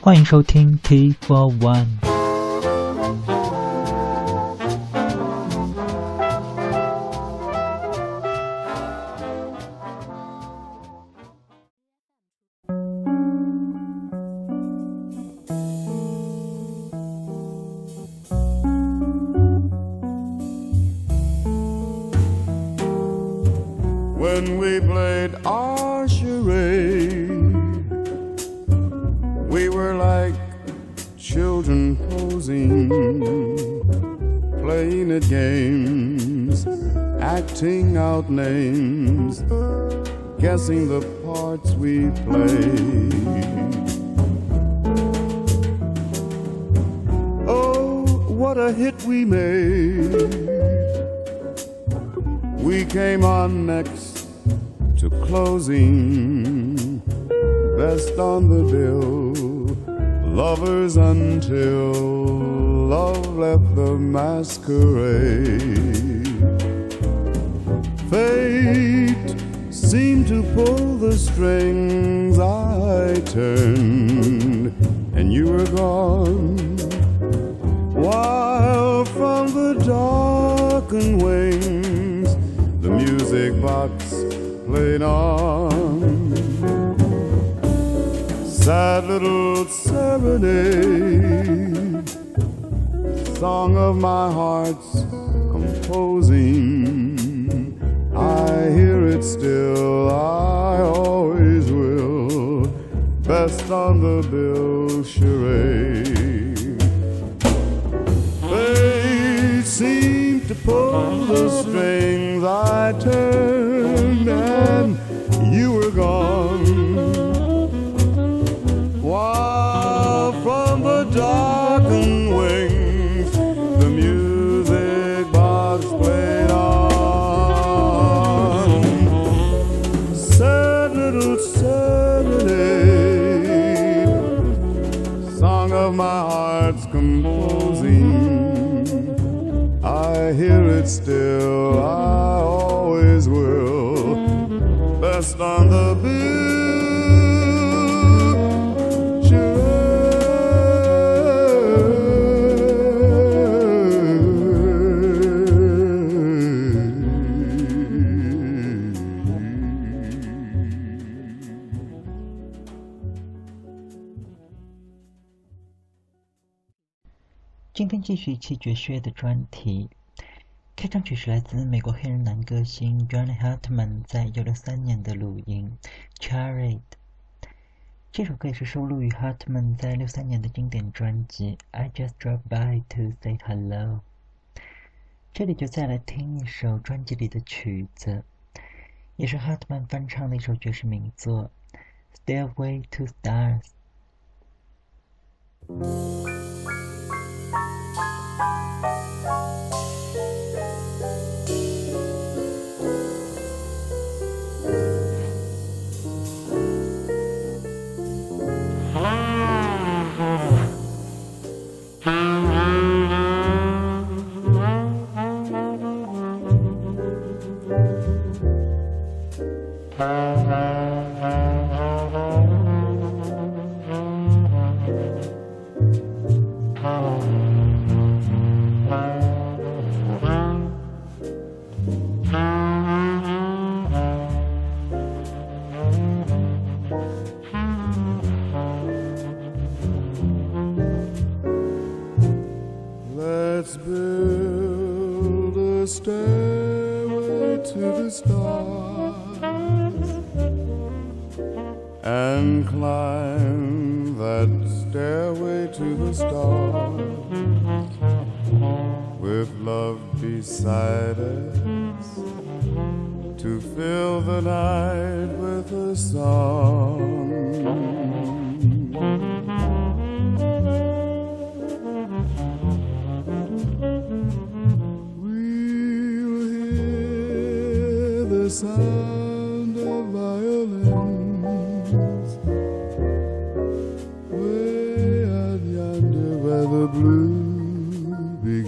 欢迎收听 T for One。 We made! We came on next to closing, best on the bill, lovers until love left the masquerade. Fate seemed to pull the strings, I turned, and you were gone. The darkened wings, the music box played on. Sad little serenade, song of my heart's composing. I hear it still, I always will. Best on the bill charade. Seemed to pull the strings. I turned 继续七绝学的专题，开场曲是来自美国黑人男歌星 Johnny Hartman 在一九六三年的录音《Chariot》。这首歌也是收录于 Hartman 在六三年的经典专辑《I Just Drop By to Say Hello》。这里就再来听一首专辑里的曲子，也是 Hartman 翻唱的一首爵士名作《Stairway to Stars》。Bye.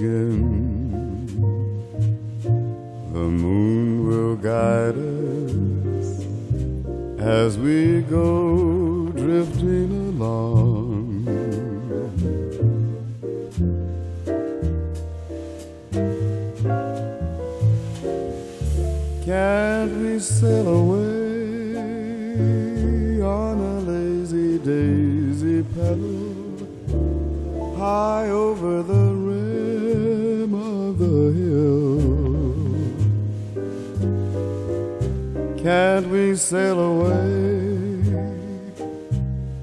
Begins. The moon will guide us as we go drifting we sail away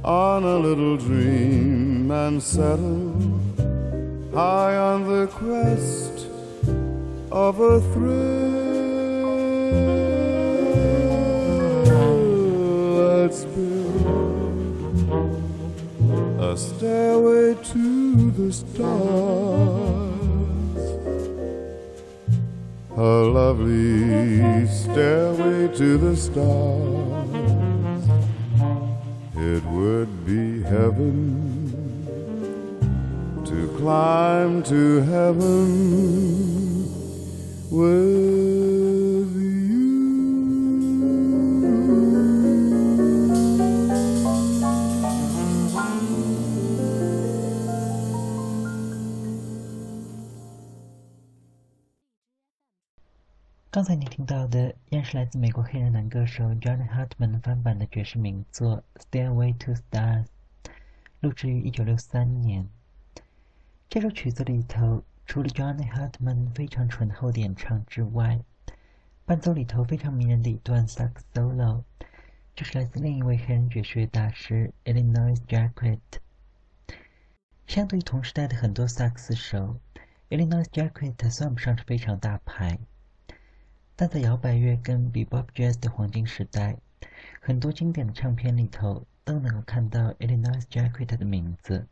on a little dream and settle high on the crest of a thrill? Let's build a stairway to the stars. Lovely stairway to the stars. It would be heaven to climb to heaven with 到的，依然是来自美国黑人男歌手 John Hartman 翻版的爵士名作《Stairway to Stars》，录制于1963年。这首曲子里头，除了 John Hartman 非常醇厚的演唱之外，伴奏里头非常迷人的一段萨克斯 solo，就是来自另一位黑人爵士乐大师 Illinois Jacquet。相对于同时代的很多萨克斯手，Illinois Jacquet 算不上是非常大牌。但在摇摆乐跟 bebop jazz 的黄金时代，很多经典的唱片里头都能够看到 Illinois Jacquet 的名字。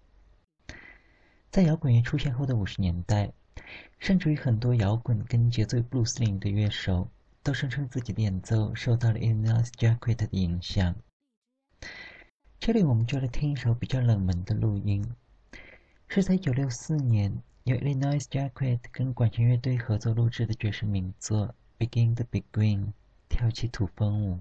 在摇滚乐出现后的五十年代，甚至于很多摇滚跟节奏布鲁斯领的乐手都声称自己的演奏受到了 Illinois Jacquet 的影响。这里我们就来听一首比较冷门的录音，是在1964年由 Illinois Jacquet 跟管弦乐队合作录制的爵士名作。Begin the big wing，跳起土风舞。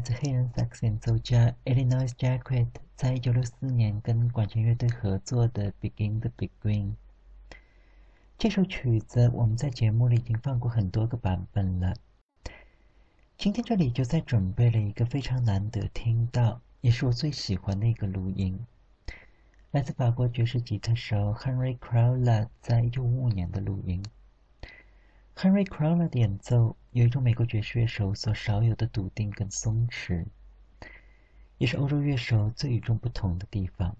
来自黑人萨克斯演奏家 Illinois Jacquet 在一九六四年跟管弦乐队合作的《Begin the Begin》。这首曲子我们在节目里已经放过很多个版本了。今天这里就再准备了一个非常难得听到，也是我最喜欢的一个录音，来自法国爵士吉他手 Henry Crowler 在一九五五年的录音。Henry Crowler 的演奏有一种美国爵士乐手所少有的笃定跟松弛，也是欧洲乐手最与众不同的地方。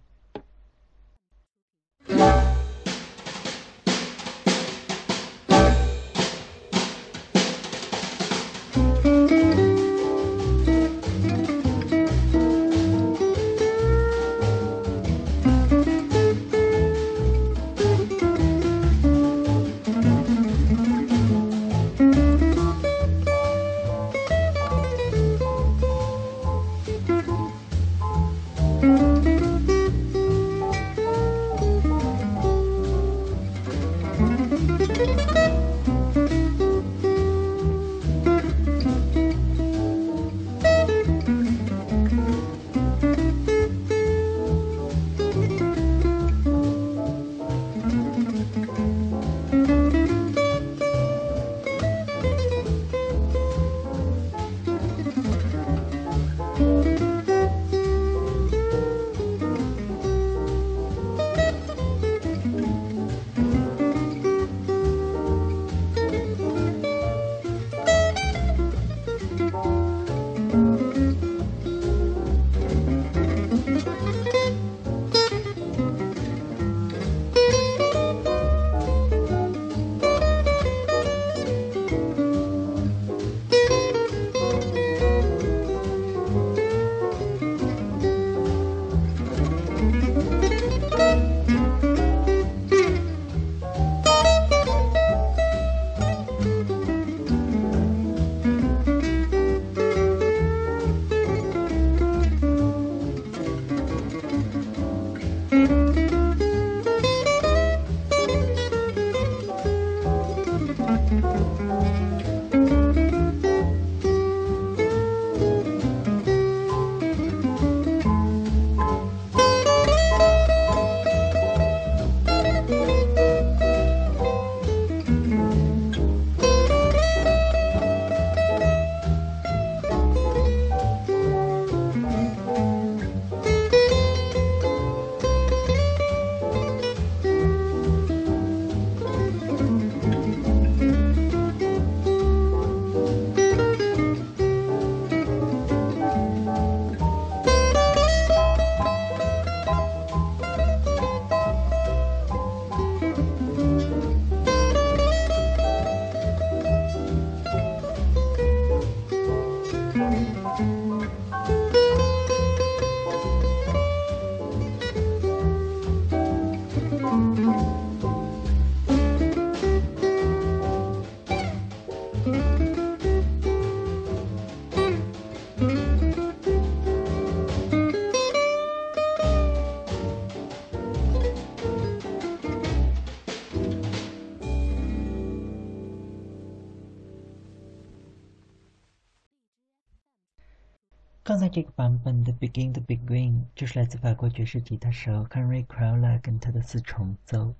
这个版本的《Begin the Begin》就是来自法国爵士吉他手 Henry Crowler 跟他的四重奏，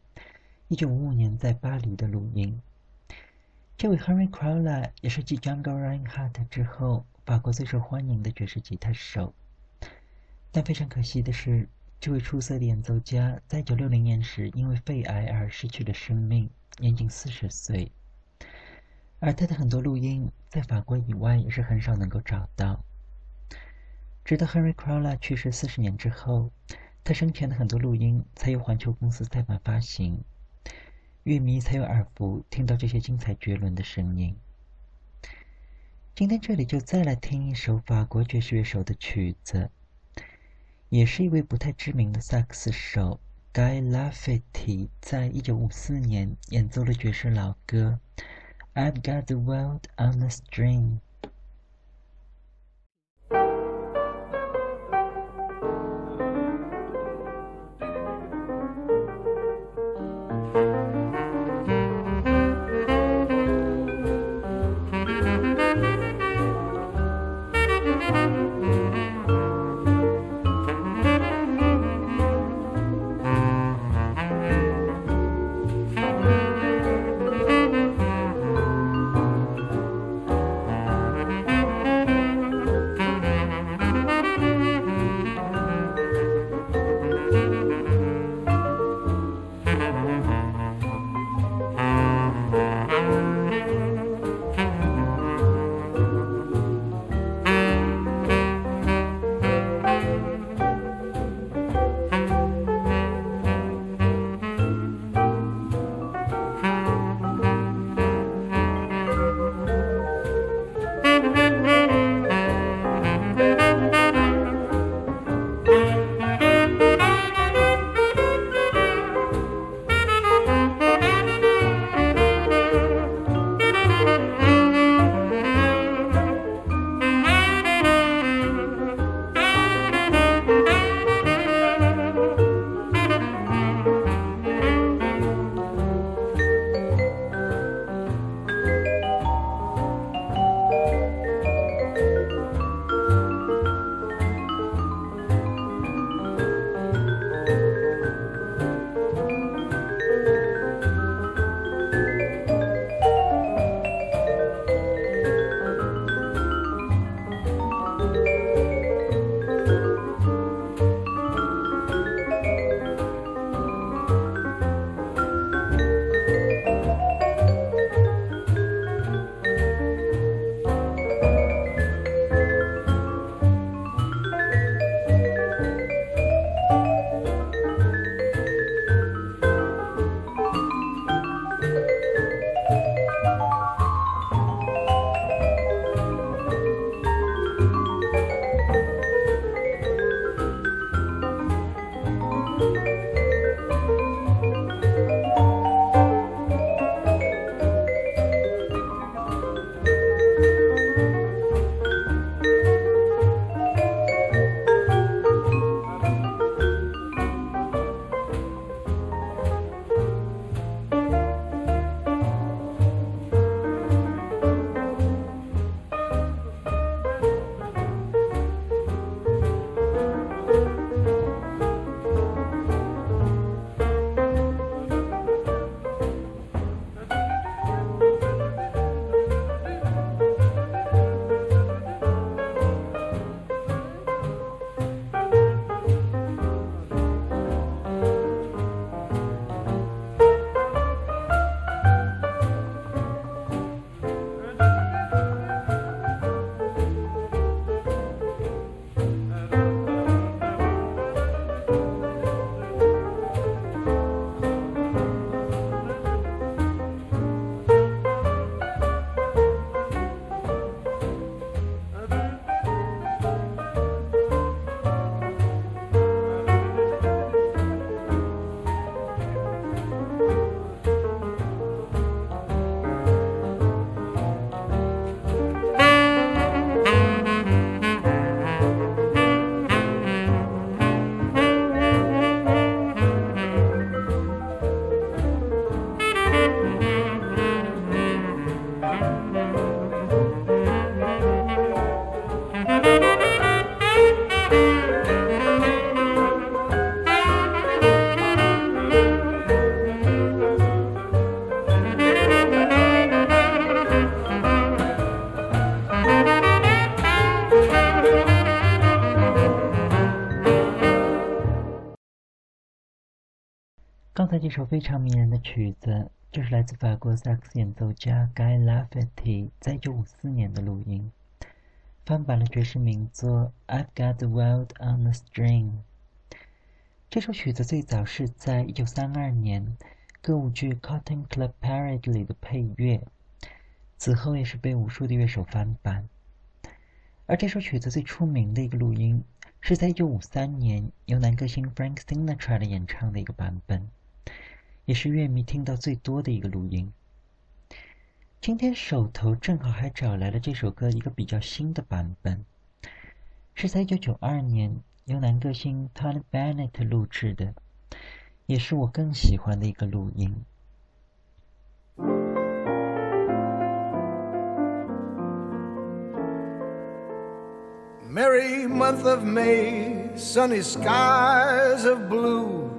一九五五年在巴黎的录音。这位 Henry Crowler 也是继 Jungle Reinhardt 之后法国最受欢迎的爵士吉他手。但非常可惜的是，这位出色的演奏家在一九六零年时因为肺癌而失去了生命，年仅四十岁。而他的很多录音在法国以外也是很少能够找到。直到 Henry Crowler 去世四十年之后，他生前的很多录音才由环球公司再版发行，乐迷才有耳福听到这些精彩绝伦的声音。今天这里就再来听一首法国爵士乐手的曲子，也是一位不太知名的萨克斯手 Guy Lafferty 在一九五四年演奏了爵士老歌《I've Got the World on a String》。刚才这首非常迷人的曲子，就是来自法国萨克斯演奏家 Guy Lafferty 在1954年的录音，翻版了爵士名作《I've Got the World on the String》。这首曲子最早是在1932年歌舞剧《Cotton Club Parade》里的配乐，此后也是被无数的乐手翻版。而这首曲子最出名的一个录音，是在1953年由男歌星 Frank Sinatra 的演唱的一个版本，也是乐迷听到最多的一个录音。今天手头正好还找来了这首歌一个比较新的版本，是在一九九二年由男歌星 Tony Bennett 录制的，也是我更喜欢的一个录音。Merry month of May, sunny skies of blue,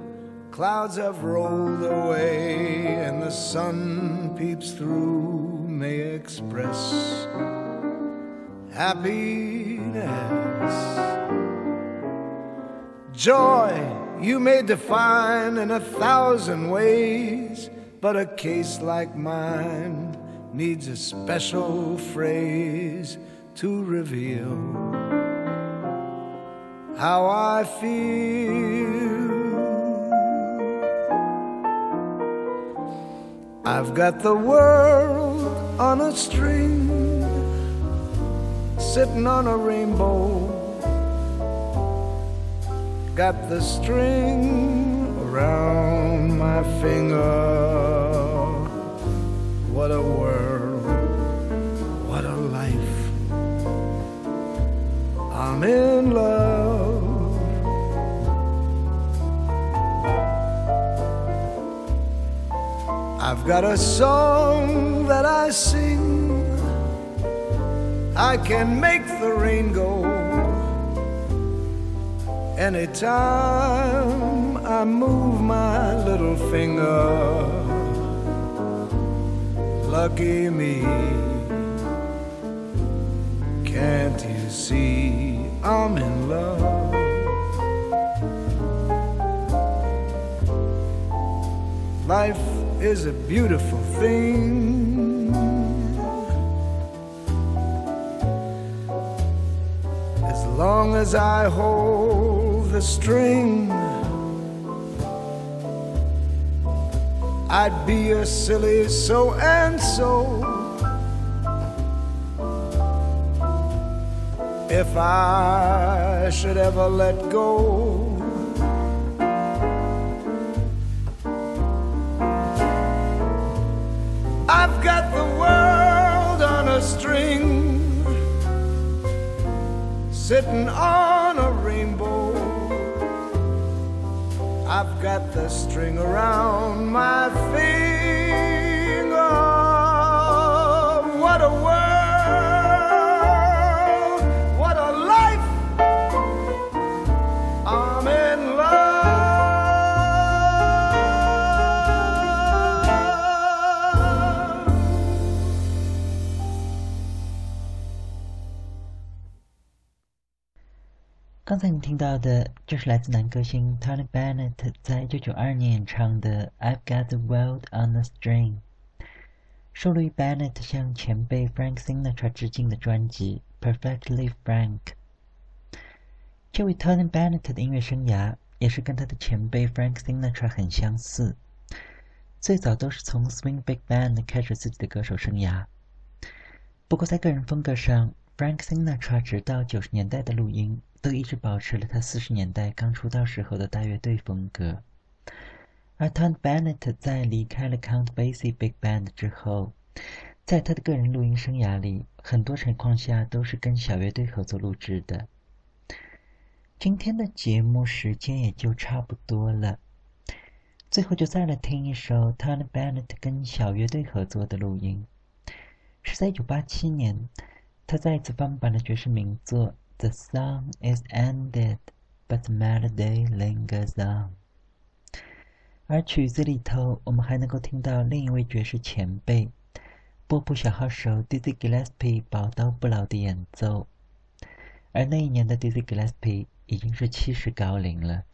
clouds have rolled away, and the sun peeps through. May express happiness, joy you may define in a thousand ways, but a case like mine needs a special phrase to reveal how I feel. I've got the world on a string, sitting on a rainbow. Got the string around my finger. What a world, what a life. I'm in love. I've got a song that I sing. I can make the rain go anytime I move my little finger. Lucky me, can't you see I'm in love? Life is a beautiful thing. As long as I hold the string, I'd be a silly so and so. If I should ever let go. Sitting on a rainbow. I've got the string around my finger. 刚才你听到的就是来自男歌星 Tony Bennett 在1992年演唱的《I've Got the World on a String》，收录于 Bennett 向前辈 Frank Sinatra 致敬的专辑《Perfectly Frank》。这位 Tony Bennett 的音乐生涯也是跟他的前辈 Frank Sinatra 很相似，最早都是从 Swing Big Band 开始自己的歌手生涯。不过在个人风格上，Frank Sinatra 直到九十年代的录音都一直保持了他四十年代刚出道时候的大乐队风格。而 Tony Bennett 在离开了 Count Basie Big Band 之后，在他的个人录音生涯里，很多情况下都是跟小乐队合作录制的。今天的节目时间也就差不多了，最后就再来听一首 Tony Bennett 跟小乐队合作的录音，是在1987年，他再次翻版了爵士名作。The song is ended, but the melody lingers on。而曲子里头，我们还能够听到另一位爵士前辈波普小号手 Dizzy Gillespie 宝刀不老的演奏。而那一年的 Dizzy Gillespie 已经是七十高龄了。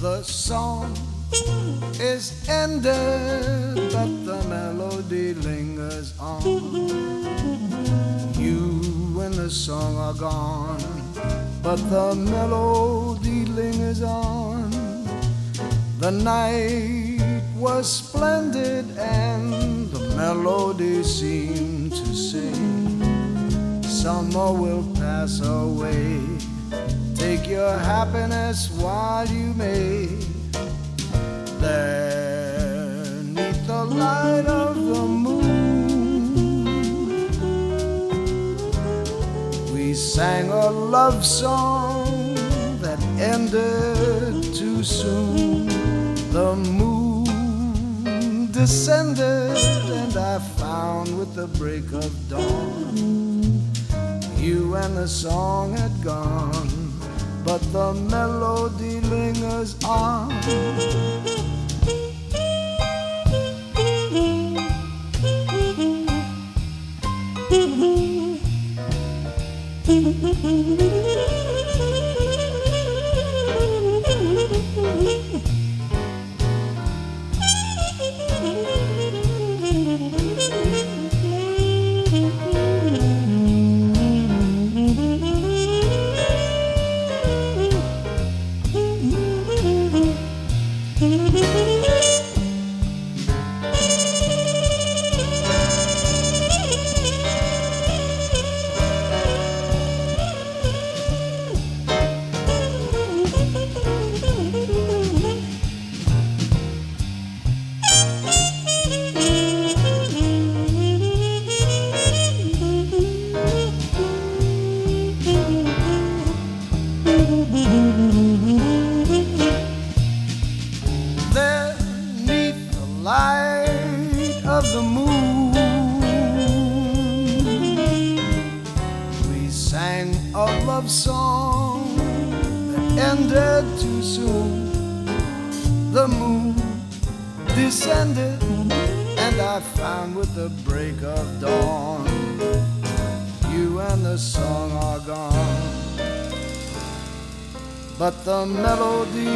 The song is ended, but the melody lingers on. You and the song are gone, but the melody lingers on. The night was splendid, and the melody seemed to sing. Summer will pass away. Take your happiness while you may. There, neath the light of the moon, we sang a love song that ended too soon. The moon descended, and I found with the break of dawn, you and the song had gone but the melody lingers on. melody